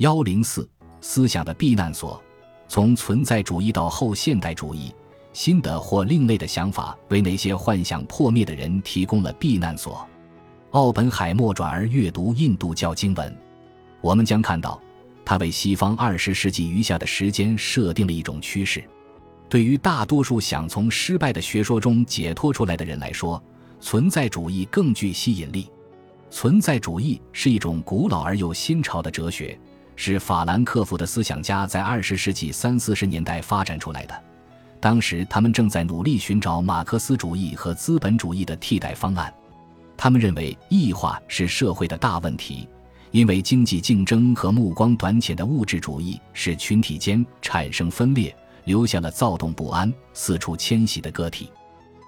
幺零四思想的避难所，从存在主义到后现代主义，新的或另类的想法为那些幻想破灭的人提供了避难所。奥本海默转而阅读印度教经文，我们将看到，他为西方二十世纪余下的时间设定了一种趋势。对于大多数想从失败的学说中解脱出来的人来说，存在主义更具吸引力。存在主义是一种古老而又新潮的哲学。是法兰克福的思想家在二十世纪三四十年代发展出来的。当时，他们正在努力寻找马克思主义和资本主义的替代方案。他们认为异化是社会的大问题，因为经济竞争和目光短浅的物质主义使群体间产生分裂，留下了躁动不安、四处迁徙的个体。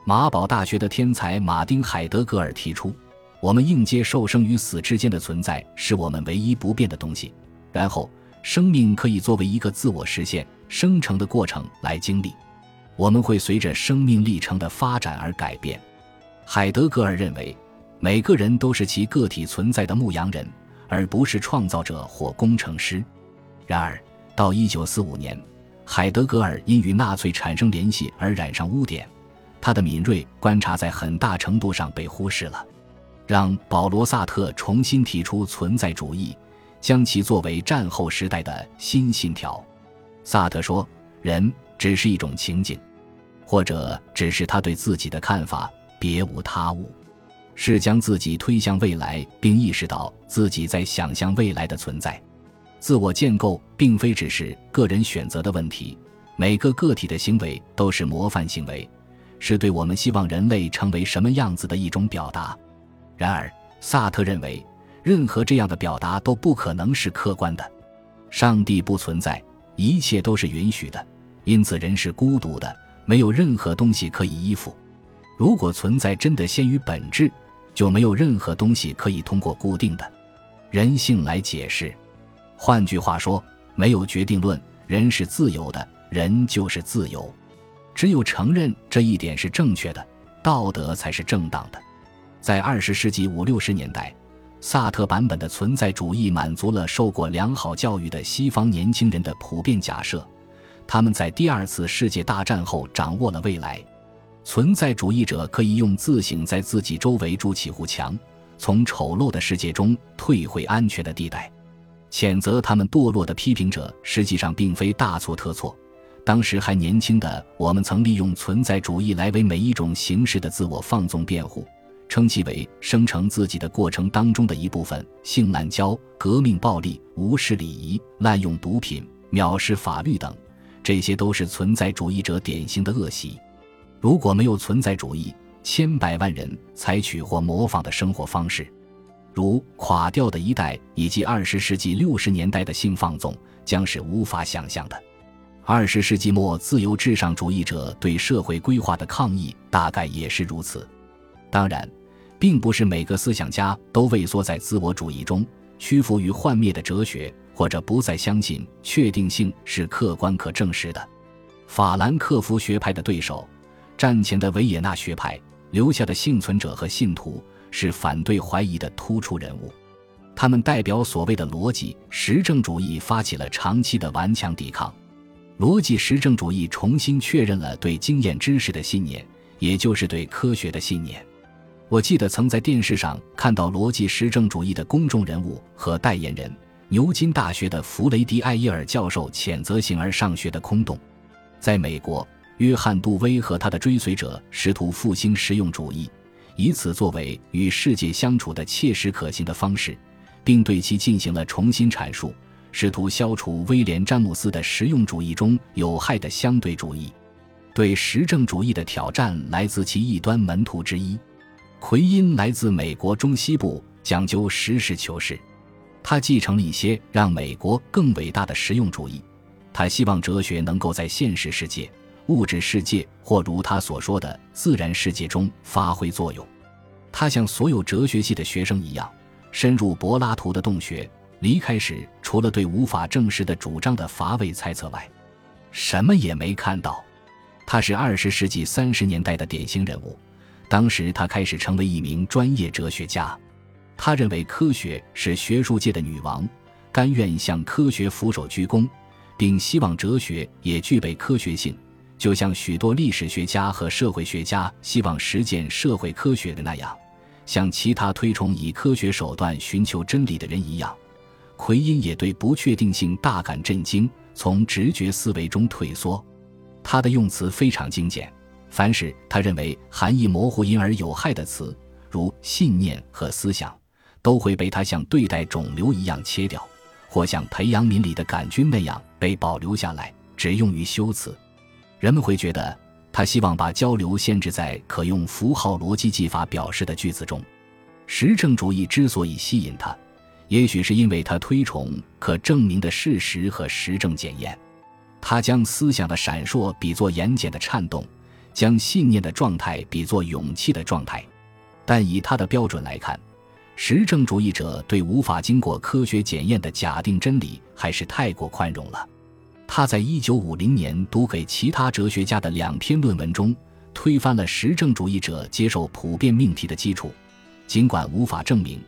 马堡大学的天才马丁·海德格尔提出：“我们应接受生与死之间的存在是我们唯一不变的东西。”然后，生命可以作为一个自我实现、生成的过程来经历。我们会随着生命历程的发展而改变。海德格尔认为，每个人都是其个体存在的牧羊人，而不是创造者或工程师。然而，到1945年，海德格尔因与纳粹产生联系而染上污点，他的敏锐观察在很大程度上被忽视了。让保罗·萨特重新提出存在主义。将其作为战后时代的新信条，萨特说：“人只是一种情景，或者只是他对自己的看法，别无他物。是将自己推向未来，并意识到自己在想象未来的存在。自我建构并非只是个人选择的问题，每个个体的行为都是模范行为，是对我们希望人类成为什么样子的一种表达。然而，萨特认为。”任何这样的表达都不可能是客观的。上帝不存在，一切都是允许的，因此人是孤独的，没有任何东西可以依附。如果存在真的先于本质，就没有任何东西可以通过固定的人性来解释。换句话说，没有决定论，人是自由的，人就是自由。只有承认这一点是正确的，道德才是正当的。在二十世纪五六十年代。萨特版本的存在主义满足了受过良好教育的西方年轻人的普遍假设，他们在第二次世界大战后掌握了未来。存在主义者可以用自省在自己周围筑起护墙，从丑陋的世界中退回安全的地带。谴责他们堕落的批评者实际上并非大错特错。当时还年轻的我们曾利用存在主义来为每一种形式的自我放纵辩护。称其为生成自己的过程当中的一部分，性滥交、革命暴力、无视礼仪、滥用毒品、藐视法律等，这些都是存在主义者典型的恶习。如果没有存在主义，千百万人采取或模仿的生活方式，如垮掉的一代以及二十世纪六十年代的性放纵，将是无法想象的。二十世纪末自由至上主义者对社会规划的抗议，大概也是如此。当然。并不是每个思想家都畏缩在自我主义中，屈服于幻灭的哲学，或者不再相信确定性是客观可证实的。法兰克福学派的对手，战前的维也纳学派留下的幸存者和信徒，是反对怀疑的突出人物。他们代表所谓的逻辑实证主义，发起了长期的顽强抵抗。逻辑实证主义重新确认了对经验知识的信念，也就是对科学的信念。我记得曾在电视上看到逻辑实证主义的公众人物和代言人牛津大学的弗雷迪·艾耶尔教授谴责形而上学的空洞。在美国，约翰·杜威和他的追随者试图复兴实用主义，以此作为与世界相处的切实可行的方式，并对其进行了重新阐述，试图消除威廉·詹姆斯的实用主义中有害的相对主义。对实证主义的挑战来自其异端门徒之一。奎因来自美国中西部，讲究实事求是。他继承了一些让美国更伟大的实用主义。他希望哲学能够在现实世界、物质世界或如他所说的自然世界中发挥作用。他像所有哲学系的学生一样，深入柏拉图的洞穴。离开时，除了对无法证实的主张的乏味猜测外，什么也没看到。他是二十世纪三十年代的典型人物。当时他开始成为一名专业哲学家，他认为科学是学术界的女王，甘愿向科学俯首鞠躬，并希望哲学也具备科学性，就像许多历史学家和社会学家希望实践社会科学的那样，像其他推崇以科学手段寻求真理的人一样，奎因也对不确定性大感震惊，从直觉思维中退缩。他的用词非常精简，凡是他认为含义模糊因而有害的词，如信念和思想，都会被他像对待肿瘤一样切掉，或像培养皿里的杆菌那样被保留下来，只用于修辞。人们会觉得他希望把交流限制在可用符号逻辑技法表示的句子中。实证主义之所以吸引他，也许是因为他推崇可证明的事实和实证检验。他将思想的闪烁比作眼睑的颤动，将信念的状态比作勇气的状态。但以他的标准来看，实证主义者对无法经过科学检验的假定真理还是太过宽容了。他在一九五零年读给其他哲学家的两篇论文中，推翻了实证主义者接受普遍命题的基础。尽管无法证明，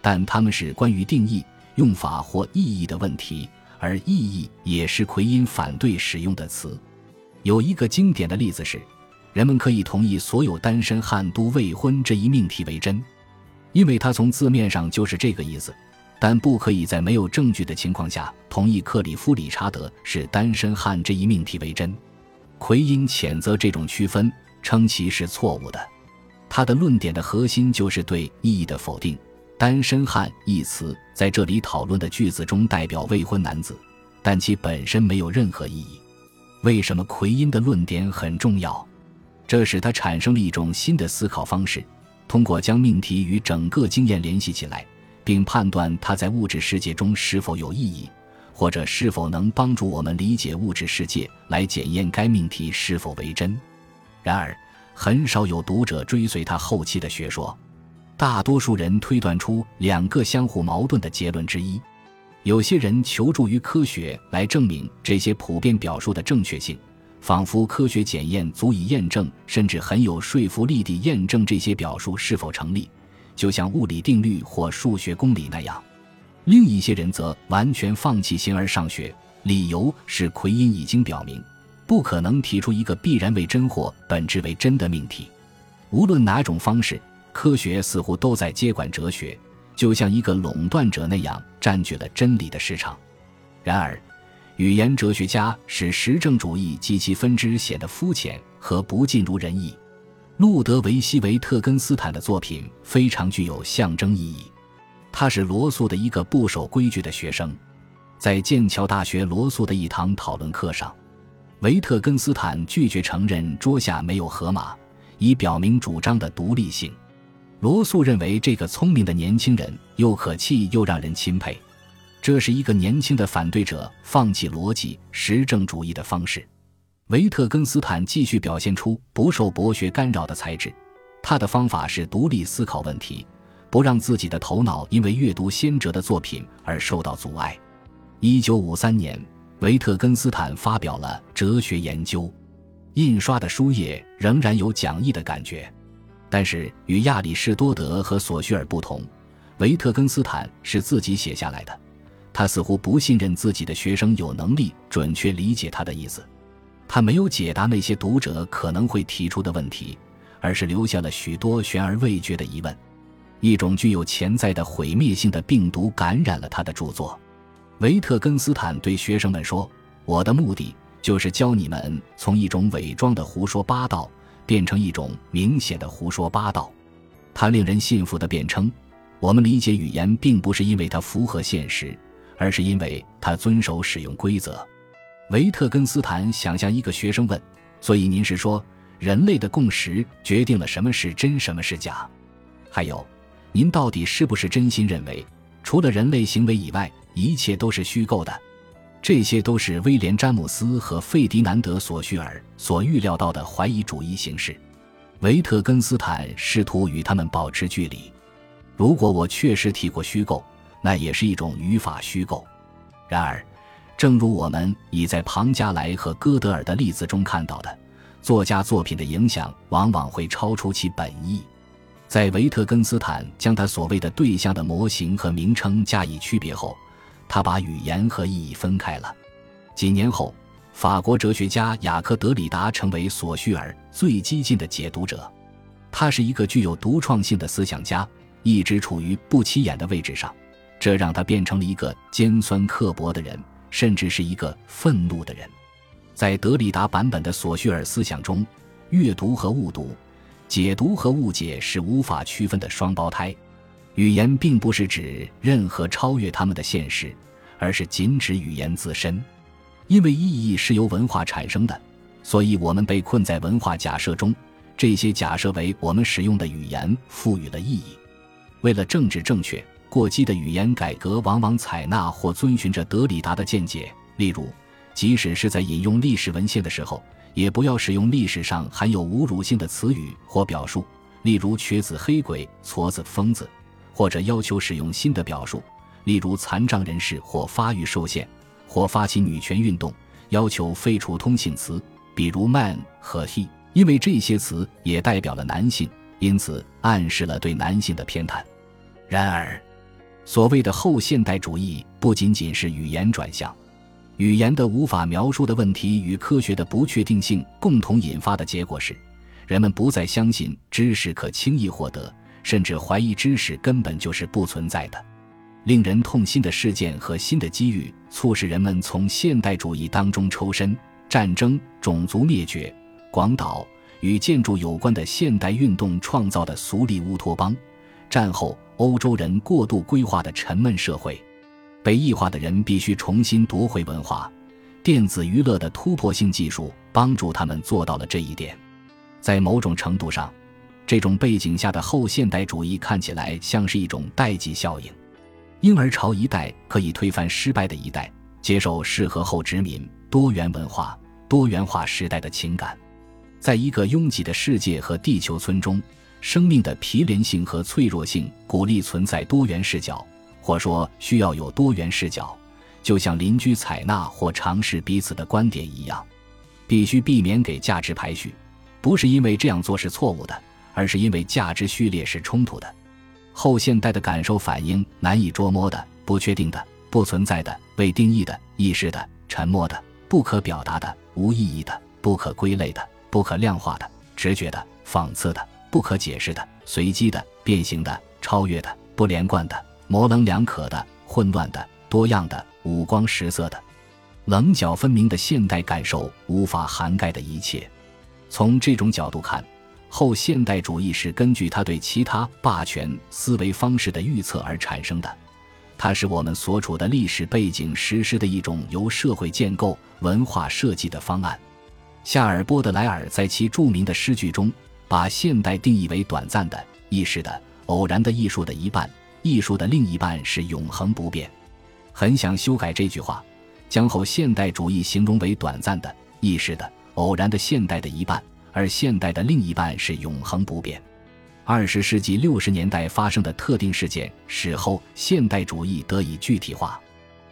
但他们是关于定义、用法或意义的问题。而意义也是奎因反对使用的词。有一个经典的例子是，人们可以同意所有单身汉都未婚这一命题为真，因为它从字面上就是这个意思。但不可以在没有证据的情况下同意克里夫·理查德是单身汉这一命题为真。奎因谴责这种区分，称其是错误的。他的论点的核心就是对意义的否定。单身汉一词在这里讨论的句子中代表未婚男子，但其本身没有任何意义。为什么奎因的论点很重要？这使他产生了一种新的思考方式，通过将命题与整个经验联系起来，并判断它在物质世界中是否有意义，或者是否能帮助我们理解物质世界，来检验该命题是否为真。然而，很少有读者追随他后期的学说。大多数人推断出两个相互矛盾的结论之一。有些人求助于科学来证明这些普遍表述的正确性，仿佛科学检验足以验证，甚至很有说服力地验证这些表述是否成立，就像物理定律或数学公理那样。另一些人则完全放弃形而上学，理由是奎因已经表明，不可能提出一个必然为真或本质为真的命题。无论哪种方式。科学似乎都在接管哲学，就像一个垄断者那样占据了真理的市场。然而，语言哲学家使实证主义及其分支显得肤浅和不尽如人意。路德维希·维特根斯坦的作品非常具有象征意义。他是罗素的一个不守规矩的学生。在剑桥大学罗素的一堂讨论课上，维特根斯坦拒绝承认桌下没有河马，以表明主张的独立性。罗素认为这个聪明的年轻人又可气又让人钦佩，这是一个年轻的反对者放弃逻辑实证主义的方式。维特根斯坦继续表现出不受博学干扰的才智，他的方法是独立思考问题，不让自己的头脑因为阅读先哲的作品而受到阻碍。一九五三年，维特根斯坦发表了《哲学研究》，印刷的书页仍然有讲义的感觉。但是与亚里士多德和索绪尔不同，维特根斯坦是自己写下来的。他似乎不信任自己的学生有能力准确理解他的意思。他没有解答那些读者可能会提出的问题，而是留下了许多悬而未决的疑问。一种具有潜在的毁灭性的病毒感染了他的著作。维特根斯坦对学生们说：“我的目的就是教你们从一种伪装的胡说八道。”变成一种明显的胡说八道，他令人信服的辩称：我们理解语言并不是因为它符合现实，而是因为他遵守使用规则。维特根斯坦想向一个学生问：所以您是说，人类的共识决定了什么是真，什么是假？还有，您到底是不是真心认为，除了人类行为以外，一切都是虚构的？这些都是威廉·詹姆斯和费迪南德·索绪尔所预料到的怀疑主义形式。维特根斯坦试图与他们保持距离。如果我确实提过虚构，那也是一种语法虚构。然而，正如我们已在庞加莱和戈德尔的例子中看到的，作家作品的影响往往会超出其本意。在维特根斯坦将他所谓的对象的模型和名称加以区别后。他把语言和意义分开了。几年后，法国哲学家雅克·德里达成为索绪尔最激进的解读者。他是一个具有独创性的思想家，一直处于不起眼的位置上，这让他变成了一个尖酸刻薄的人，甚至是一个愤怒的人。在德里达版本的索绪尔思想中，阅读和误读、解读和误解是无法区分的双胞胎。语言并不是指任何超越他们的现实，而是仅指语言自身。因为意义是由文化产生的，所以我们被困在文化假设中。这些假设为我们使用的语言赋予了意义。为了政治正确，过激的语言改革往往采纳或遵循着德里达的见解。例如，即使是在引用历史文献的时候，也不要使用历史上含有侮辱性的词语或表述，例如“瘸子”“黑鬼”“矬子”“疯子”，或者要求使用新的表述，例如“残障人士”或“发育受限”，或发起女权运动，要求废除通信词，比如 “man” 和 “he”。因为这些词也代表了男性，因此暗示了对男性的偏袒。然而，所谓的后现代主义不仅仅是语言转向，语言的无法描述的问题与科学的不确定性共同引发的结果是，人们不再相信知识可轻易获得，甚至怀疑知识根本就是不存在的。令人痛心的事件和新的机遇促使人们从现代主义当中抽身，战争、种族灭绝。广岛与建筑有关的现代运动创造的俗丽乌托邦，战后欧洲人过度规划的沉闷社会，被异化的人必须重新夺回文化。电子娱乐的突破性技术帮助他们做到了这一点。在某种程度上，这种背景下的后现代主义看起来像是一种代际效应。婴儿潮一代可以推翻失败的一代，接受适合后殖民多元文化、多元化时代的情感。在一个拥挤的世界和地球村中，生命的毗连性和脆弱性鼓励存在多元视角，或说需要有多元视角，就像邻居采纳或尝试彼此的观点一样。必须避免给价值排序，不是因为这样做是错误的，而是因为价值序列是冲突的。后现代的感受反应难以捉摸的、不确定的、不存在的、未定义的、意识的、沉默的、不可表达的、无意义的、不可归类的。不可量化的、直觉的、讽刺的、不可解释的、随机的、变形的、超越的、不连贯的、模棱两可的、混乱的、多样的、五光十色的、棱角分明的现代感受无法涵盖的一切。从这种角度看，后现代主义是根据他对其他霸权思维方式的预测而产生的。它是我们所处的历史背景实施的一种由社会建构、文化设计的方案。夏尔·波德莱尔在其著名的诗句中，把现代定义为短暂的、意识的、偶然的艺术的一半，艺术的另一半是永恒不变。很想修改这句话，将后现代主义形容为短暂的、意识的、偶然的现代的一半，而现代的另一半是永恒不变。二十世纪六十年代发生的特定事件使后现代主义得以具体化，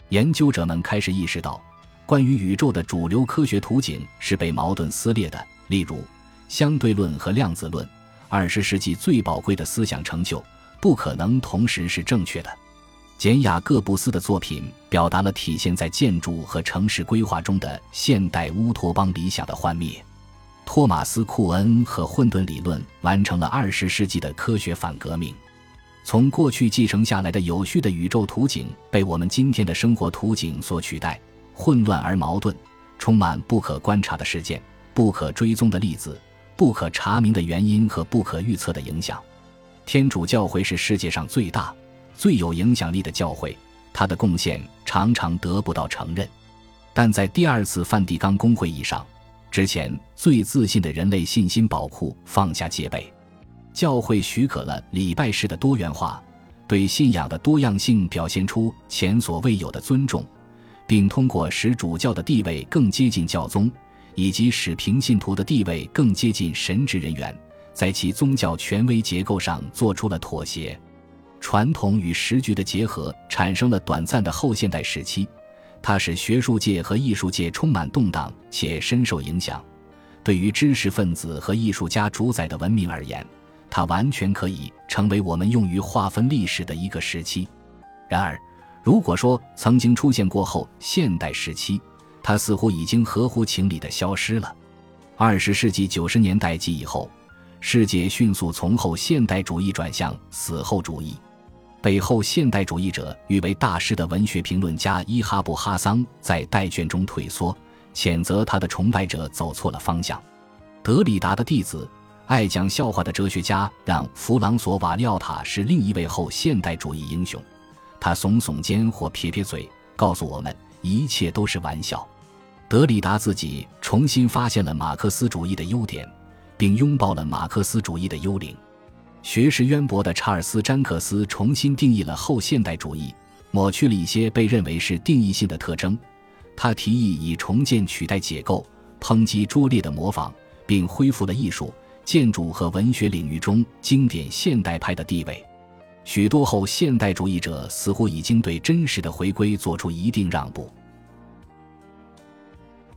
研究者们开始意识到。关于宇宙的主流科学图景是被矛盾撕裂的，例如相对论和量子论。二十世纪最宝贵的思想成就不可能同时是正确的。简雅各布斯的作品表达了体现在建筑和城市规划中的现代乌托邦理想的幻灭。托马斯库恩和混沌理论完成了二十世纪的科学反革命。从过去继承下来的有序的宇宙图景被我们今天的生活图景所取代。混乱而矛盾，充满不可观察的事件、不可追踪的例子、不可查明的原因和不可预测的影响。天主教会是世界上最大、最有影响力的教会，它的贡献常常得不到承认。但在第二次梵蒂冈公会议上，之前最自信的人类信心宝库放下戒备，教会许可了礼拜式的多元化，对信仰的多样性表现出前所未有的尊重。并通过使主教的地位更接近教宗，以及使平信徒的地位更接近神职人员，在其宗教权威结构上做出了妥协。传统与时局的结合产生了短暂的后现代时期，它使学术界和艺术界充满动荡且深受影响。对于知识分子和艺术家主宰的文明而言，它完全可以成为我们用于划分历史的一个时期。然而，如果说曾经出现过后现代时期，它似乎已经合乎情理地消失了。二十世纪九十年代及以后，世界迅速从后现代主义转向死后主义。被后现代主义者誉为大师的文学评论家伊哈布·哈桑在代卷中退缩，谴责他的崇拜者走错了方向。德里达的弟子、爱讲笑话的哲学家让·弗朗索瓦·利奥塔是另一位后现代主义英雄。他耸耸肩或撇撇嘴，告诉我们一切都是玩笑。德里达自己重新发现了马克思主义的优点，并拥抱了马克思主义的幽灵。学识渊博的查尔斯·詹克斯重新定义了后现代主义，抹去了一些被认为是定义性的特征。他提议以重建取代解构，抨击拙劣的模仿，并恢复了艺术、建筑和文学领域中经典现代派的地位。许多后现代主义者似乎已经对真实的回归做出一定让步。